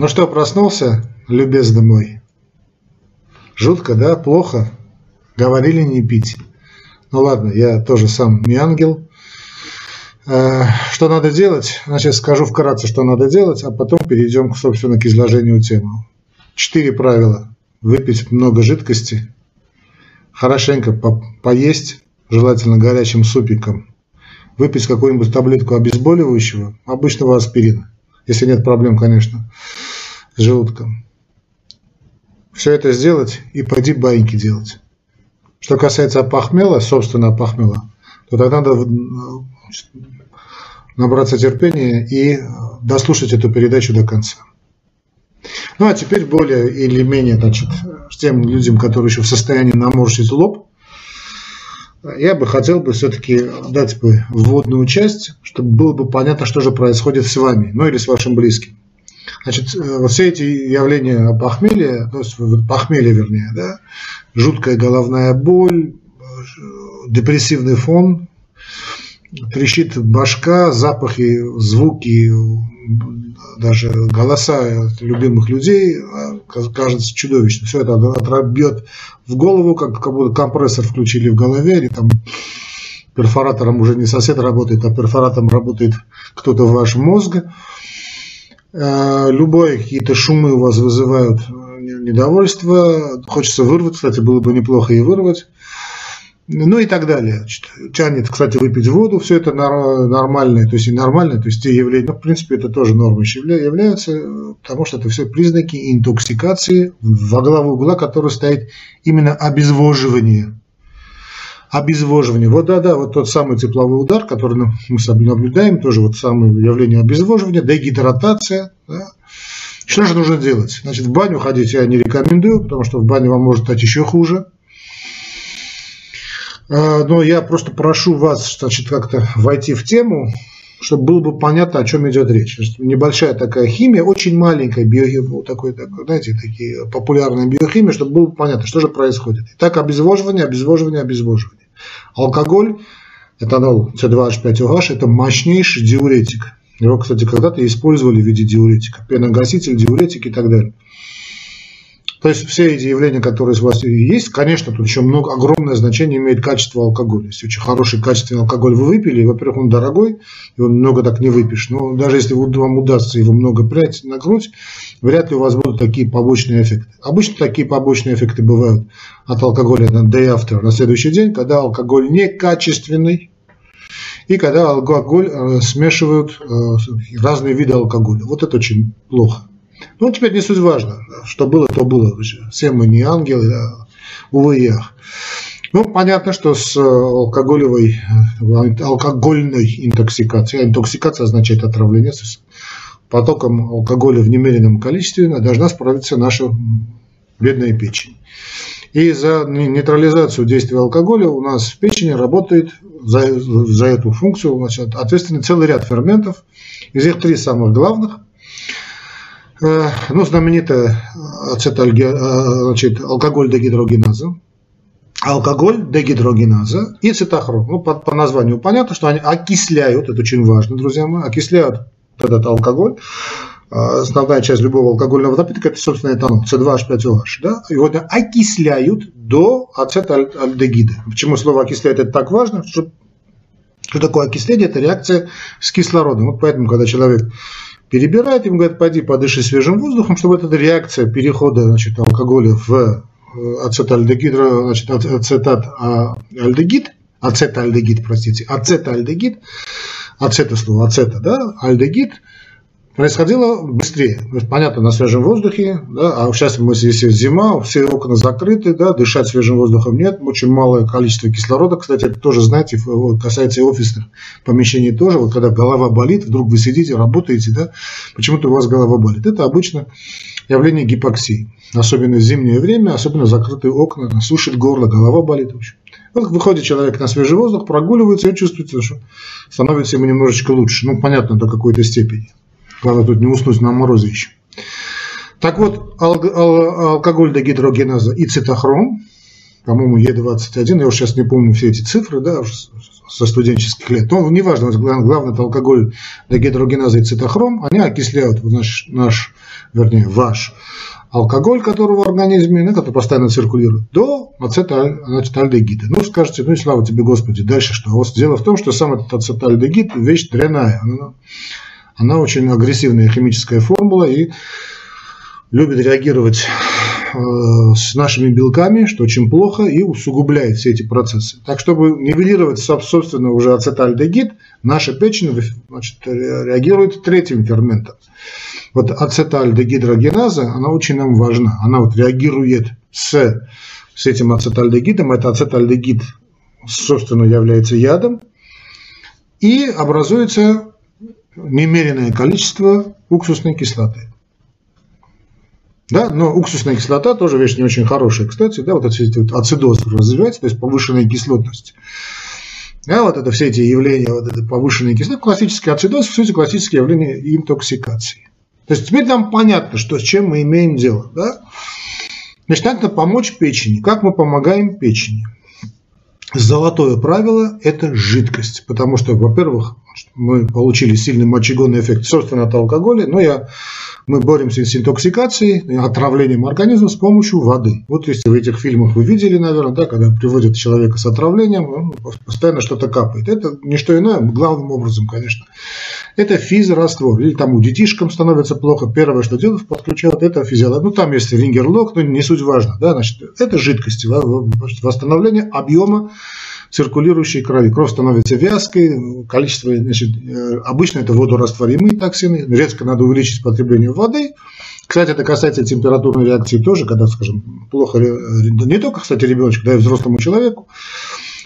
Ну что, проснулся, любезный мой? Жутко, да? Плохо? Говорили не пить. Ну ладно, я тоже сам не ангел. Э, что надо делать? Значит, скажу вкратце, что надо делать, а потом перейдем, собственно, к изложению темы. Четыре правила. Выпить много жидкости, хорошенько по поесть, желательно горячим супиком, выпить какую-нибудь таблетку обезболивающего, обычного аспирина, если нет проблем, конечно, желудком. Все это сделать и пойди баиньки делать. Что касается похмела, собственно похмела, то тогда надо набраться терпения и дослушать эту передачу до конца. Ну а теперь более или менее, значит, тем людям, которые еще в состоянии наморщить лоб, я бы хотел бы все-таки дать бы вводную часть, чтобы было бы понятно, что же происходит с вами, ну или с вашим близким. Значит, э, вот все эти явления похмелья, то есть похмелья вернее, да, жуткая головная боль, депрессивный фон, трещит башка, запахи, звуки, даже голоса любимых людей, а, кажется чудовищно. Все это отрабьет в голову, как, как будто компрессор включили в голове, или там перфоратором уже не сосед работает, а перфоратором работает кто-то в ваш мозг. А, любые какие-то шумы у вас вызывают недовольство, хочется вырвать, кстати, было бы неплохо и вырвать ну и так далее. Тянет, кстати, выпить воду, все это нормальное, то есть и нормальное, то есть те явления, ну, в принципе, это тоже нормой являются, потому что это все признаки интоксикации, во главу угла который стоит именно обезвоживание. Обезвоживание. Вот да-да, вот тот самый тепловой удар, который мы наблюдаем, тоже вот самое явление обезвоживания, дегидратация. Да. Что же нужно делать? Значит, в баню ходить я не рекомендую, потому что в бане вам может стать еще хуже. А, но я просто прошу вас, значит, как-то войти в тему, чтобы было бы понятно, о чем идет речь. Небольшая такая химия, очень маленькая биохимия, такой, такой, знаете, такие популярные биохимии, чтобы было понятно, что же происходит. Итак, обезвоживание, обезвоживание, обезвоживание. Алкоголь, этанол С2H5OH, это мощнейший диуретик. Его, кстати, когда-то использовали в виде диуретика. Пеногаситель, диуретик и так далее. То есть все эти явления, которые у вас есть, конечно, тут еще много, огромное значение имеет качество алкоголя. Если очень хороший качественный алкоголь вы выпили, во-первых, он дорогой, его много так не выпьешь. Но даже если вам удастся его много прять на грудь, вряд ли у вас будут такие побочные эффекты. Обычно такие побочные эффекты бывают от алкоголя на day after, на следующий день, когда алкоголь некачественный, и когда алкоголь э, смешивают э, разные виды алкоголя. Вот это очень плохо. Ну, теперь не суть важно. Что было, то было. Все мы не ангелы, а увы и ах. Ну, понятно, что с э, алкоголевой, э, алкогольной интоксикацией, а интоксикация означает отравление, с потоком алкоголя в немеренном количестве должна справиться наша бедная печень. И за нейтрализацию действия алкоголя у нас в печени работает за, за эту функцию значит, ответственный целый ряд ферментов. Из них три самых главных – ну, знаменитая ацетальге, э, значит, алкоголь дегидрогеназа, алкоголь дегидрогеназа и цитохром. Ну, по, по названию понятно, что они окисляют, это очень важно, друзья мои, окисляют этот алкоголь. Э, основная часть любого алкогольного напитка это, собственно, этанол, C2H5OH. Да? Его окисляют до ацетальдегида. Почему слово окисляют это так важно? Что, что такое окисление? Это реакция с кислородом. Вот поэтому, когда человек перебирает, им говорят, пойди подыши свежим воздухом, чтобы эта реакция перехода значит, алкоголя в э, ацетальдегид, значит, ацетат а, альдегид, ацетальдегид, простите, ацетальдегид, ацета слово, ацета, да, альдегид – происходило быстрее. Понятно, на свежем воздухе, да, а сейчас мы здесь зима, все окна закрыты, да, дышать свежим воздухом нет, очень малое количество кислорода, кстати, это тоже, знаете, касается и офисных помещений тоже, вот когда голова болит, вдруг вы сидите, работаете, да, почему-то у вас голова болит. Это обычно явление гипоксии, особенно в зимнее время, особенно закрытые окна, сушит горло, голова болит, в общем. Вот выходит человек на свежий воздух, прогуливается и чувствуется, что становится ему немножечко лучше. Ну, понятно, до какой-то степени. Главное тут не уснуть на морозе еще. Так вот, ал- ал- алкоголь дегидрогеназа и цитохром, по-моему, Е21, я уже сейчас не помню все эти цифры, да, со студенческих лет. Ну, неважно, главное это алкоголь, дегидрогеназа и цитохром, они окисляют наш, наш вернее, ваш алкоголь, который в организме, ну, который постоянно циркулирует, до ацетальдегида. Ну, скажете, ну и слава тебе, Господи, дальше что? А вот дело в том, что сам этот ацетальдегид – вещь дрянная. Она, она очень агрессивная химическая формула и любит реагировать э, с нашими белками, что очень плохо, и усугубляет все эти процессы. Так, чтобы нивелировать, собственно, уже ацетальдегид, наша печень значит, реагирует третьим ферментом – вот ацетальдегидрогеназа, она очень нам важна. Она вот реагирует с, с этим ацетальдегидом. Это ацетальдегид, собственно, является ядом. И образуется немеренное количество уксусной кислоты. Да, но уксусная кислота тоже вещь не очень хорошая, кстати, да, вот эти вот ацидоз развивается, то есть повышенная кислотность. Да, вот это все эти явления, вот это повышенная кислота, классический ацидоз, все эти классические явления интоксикации. То есть теперь нам понятно, что с чем мы имеем дело. Да? Значит, надо помочь печени. Как мы помогаем печени? Золотое правило – это жидкость, потому что, во-первых, мы получили сильный мочегонный эффект, собственно, от алкоголя, но я мы боремся с интоксикацией, отравлением организма с помощью воды. Вот если в этих фильмах вы видели, наверное, да, когда приводят человека с отравлением, он постоянно что-то капает. Это не что иное, главным образом, конечно, это физраствор. Или там у детишкам становится плохо, первое, что делают, подключают, это физиология. Ну, там есть рингерлок, но не суть важно. Да, значит, это жидкости, восстановление объема циркулирующей крови. Кровь становится вязкой, количество, значит, э, обычно это водорастворимые токсины, редко надо увеличить потребление воды. Кстати, это касается температурной реакции тоже, когда, скажем, плохо, не только, кстати, ребеночку, да и взрослому человеку,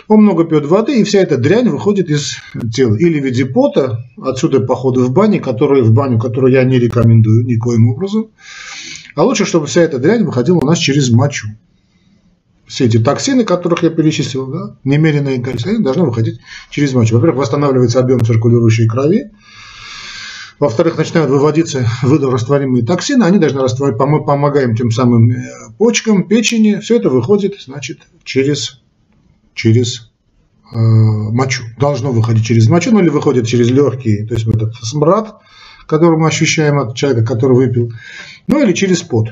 он много пьет воды, и вся эта дрянь выходит из тела. Или в виде пота, отсюда походы в бане, которые, в баню, которую я не рекомендую никоим образом. А лучше, чтобы вся эта дрянь выходила у нас через мочу все эти токсины, которых я перечислил, да, немеренное количество, они должны выходить через мочу. Во-первых, восстанавливается объем циркулирующей крови. Во-вторых, начинают выводиться водорастворимые токсины, они должны растворить, мы помогаем тем самым э, почкам, печени, все это выходит, значит, через, через э, мочу. Должно выходить через мочу, ну или выходит через легкие, то есть этот смрад, который мы ощущаем от человека, который выпил, ну или через пот.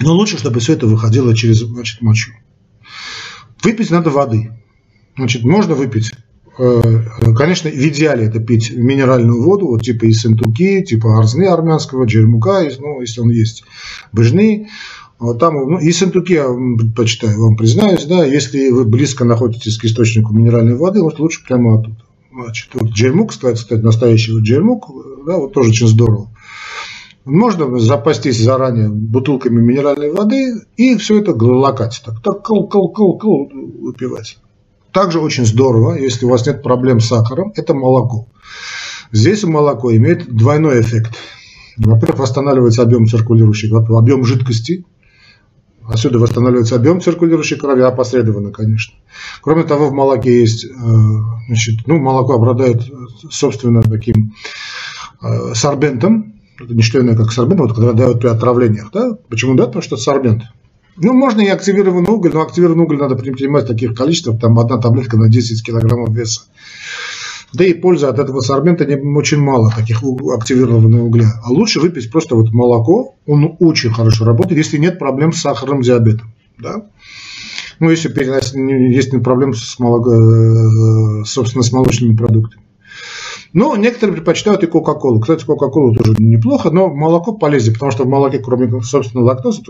Но лучше, чтобы все это выходило через значит, мочу. Выпить надо воды. Значит, можно выпить э, Конечно, в идеале это пить минеральную воду, вот типа из сентуки, типа арзны армянского, джермука, ну, если он есть, быжны. Вот там, ну, и сентуки я предпочитаю, вам признаюсь, да, если вы близко находитесь к источнику минеральной воды, вот лучше прямо оттуда. Значит, вот джермук, кстати, настоящий вот джермук, да, вот тоже очень здорово. Можно запастись заранее бутылками минеральной воды и все это глокать. Так, так, кол, кол, кол, кол, выпивать. Также очень здорово, если у вас нет проблем с сахаром, это молоко. Здесь молоко имеет двойной эффект. Во-первых, восстанавливается объем циркулирующей объем жидкости. Отсюда восстанавливается объем циркулирующей крови, опосредованно, конечно. Кроме того, в молоке есть, э, значит, ну, молоко обладает, собственно, таким э, сорбентом, это не что иное, как сорбент, вот когда дают при отравлениях. Да? Почему да? Потому что это сорбент. Ну, можно и активированный уголь, но активированный уголь надо принимать в таких количествах, там одна таблетка на 10 килограммов веса. Да и пользы от этого сорбента не, очень мало, таких активированного угля. А лучше выпить просто вот молоко, он очень хорошо работает, если нет проблем с сахарным диабетом. Да? Ну, если есть проблемы с молоко, э, собственно, с молочными продуктами. Но некоторые предпочитают и Кока-Колу. Кстати, Кока-Колу тоже неплохо, но молоко полезнее, потому что в молоке, кроме, собственно, лактозы,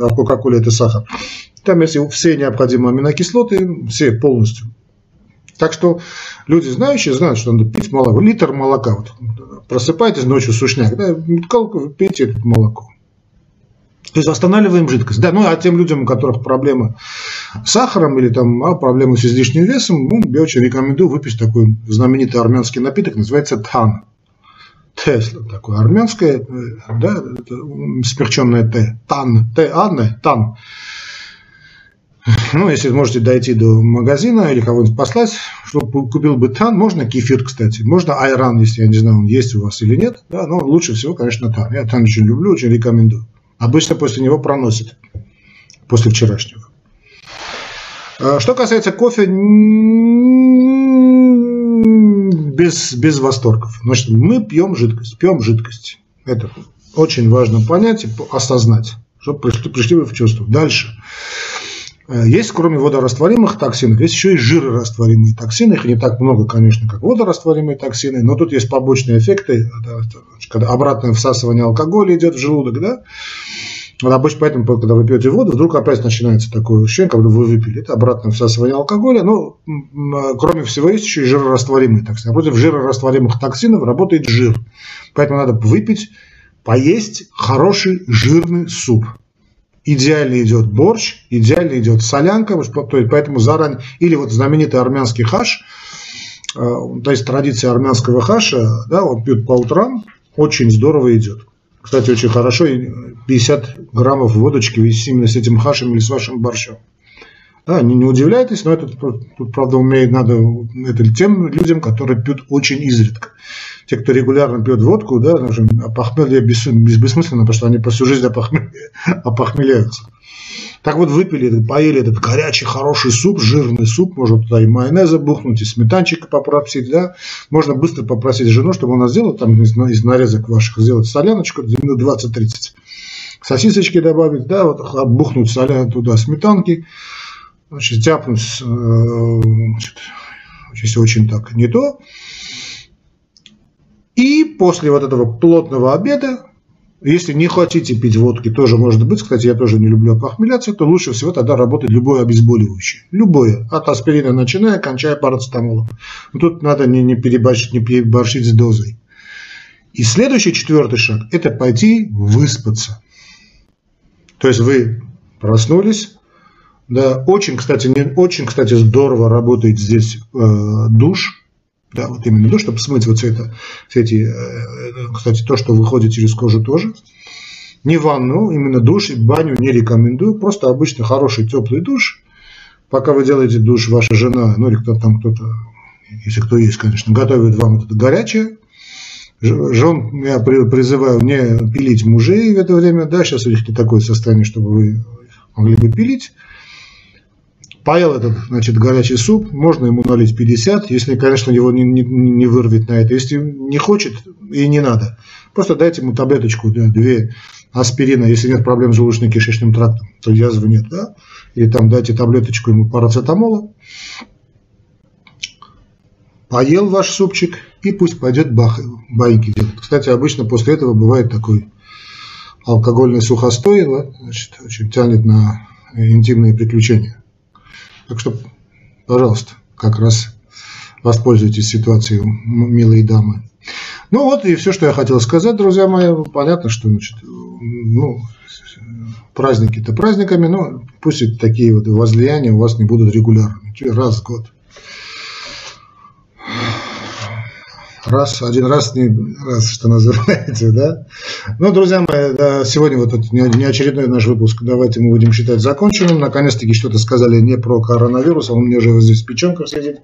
а в Кока-Коле это сахар, там есть все необходимые аминокислоты, все полностью. Так что люди знающие знают, что надо пить молоко. Литр молока. Вот, просыпайтесь ночью сушняк, да, пейте молоко. То есть восстанавливаем жидкость. Да, ну а тем людям, у которых проблемы с сахаром или там а, проблемы с излишним весом, ну, я очень рекомендую выпить такой знаменитый армянский напиток, называется тан. Тесла, такое армянское, да, смягченное Т. Тан. Т, Анна, тан. Ну, если можете дойти до магазина или кого-нибудь послать, чтобы купил бы тан, можно кефир, кстати, можно айран, если я не знаю, он есть у вас или нет, да, но лучше всего, конечно, тан. Я тан очень люблю, очень рекомендую. Обычно после него проносит, после вчерашнего. А, что касается кофе, без, без восторгов. Значит, мы пьем жидкость, пьем жидкость. Это очень важно понять и осознать, чтобы пришли, пришли вы в чувство. Дальше. Э, есть, кроме водорастворимых токсинов, есть еще и жирорастворимые токсины. Их не так много, конечно, как водорастворимые токсины, но тут есть побочные эффекты, когда обратное всасывание алкоголя идет в желудок, да, вот обычно поэтому, когда вы пьете воду, вдруг опять начинается такое ощущение, будто вы выпили. Это обратное всасывание алкоголя. Но, кроме всего, есть еще и жирорастворимые токсины. Против жирорастворимых токсинов работает жир. Поэтому надо выпить, поесть хороший жирный суп идеально идет борщ, идеально идет солянка, поэтому заранее, или вот знаменитый армянский хаш, э, то есть традиция армянского хаша, да, он пьют по утрам, очень здорово идет. Кстати, очень хорошо, 50 граммов водочки именно с этим хашем или с вашим борщом. Да, не, не удивляйтесь, но это тут, правда, умеет надо это тем людям, которые пьют очень изредка. Те, кто регулярно пьет водку, да, а похмелье бессмысленно, потому что они по всю жизнь опохмеляются. Так вот, выпили, поели этот горячий, хороший суп, жирный суп, можно туда и майонеза бухнуть, и сметанчика попросить, да. Можно быстро попросить жену, чтобы она сделала там из, из нарезок ваших, сделать соляночку минут 20-30. Сосисочки добавить, да, вот бухнуть солян туда сметанки, значит, тяпнуть, э, значит, очень так не то. И после вот этого плотного обеда, если не хотите пить водки, тоже может быть, кстати, я тоже не люблю опохмеляться, то лучше всего тогда работает любое обезболивающее. Любое. От аспирина начиная, кончая парацетамолом. Но тут надо не, не, переборщить, не переборщить с дозой. И следующий, четвертый шаг – это пойти выспаться. То есть вы проснулись, да, очень, кстати, не, очень, кстати, здорово работает здесь э, душ, да, вот именно душ, чтобы смыть вот все это, все эти, э, кстати, то, что выходит через кожу тоже. Не ванну, именно душ, баню не рекомендую, просто обычно хороший теплый душ. Пока вы делаете душ, ваша жена, ну или кто-то там, кто-то, если кто есть, конечно, готовит вам это горячее. Жен я призываю не пилить мужей в это время, да, сейчас у них не такое состояние, чтобы вы могли бы пилить. Поел этот, значит, горячий суп, можно ему налить 50, если, конечно, его не, не, не вырвет на это. Если не хочет и не надо, просто дайте ему таблеточку, да, две аспирина, если нет проблем с желудочно-кишечным трактом, то язвы нет, да, или там дайте таблеточку ему парацетамола, поел ваш супчик и пусть пойдет бах, байки делать. Кстати, обычно после этого бывает такой алкогольный сухостой, значит, очень тянет на интимные приключения. Так что, пожалуйста, как раз воспользуйтесь ситуацией, милые дамы. Ну вот и все, что я хотел сказать, друзья мои. Понятно, что значит, ну, праздники-то праздниками, но пусть такие вот возлияния у вас не будут регулярными, раз в год. Раз, один раз, не раз, что называется, да. Ну, друзья мои, сегодня вот этот не очередной наш выпуск, давайте мы будем считать законченным. Наконец-таки что-то сказали не про коронавирус, а он мне уже здесь в печенках сидит.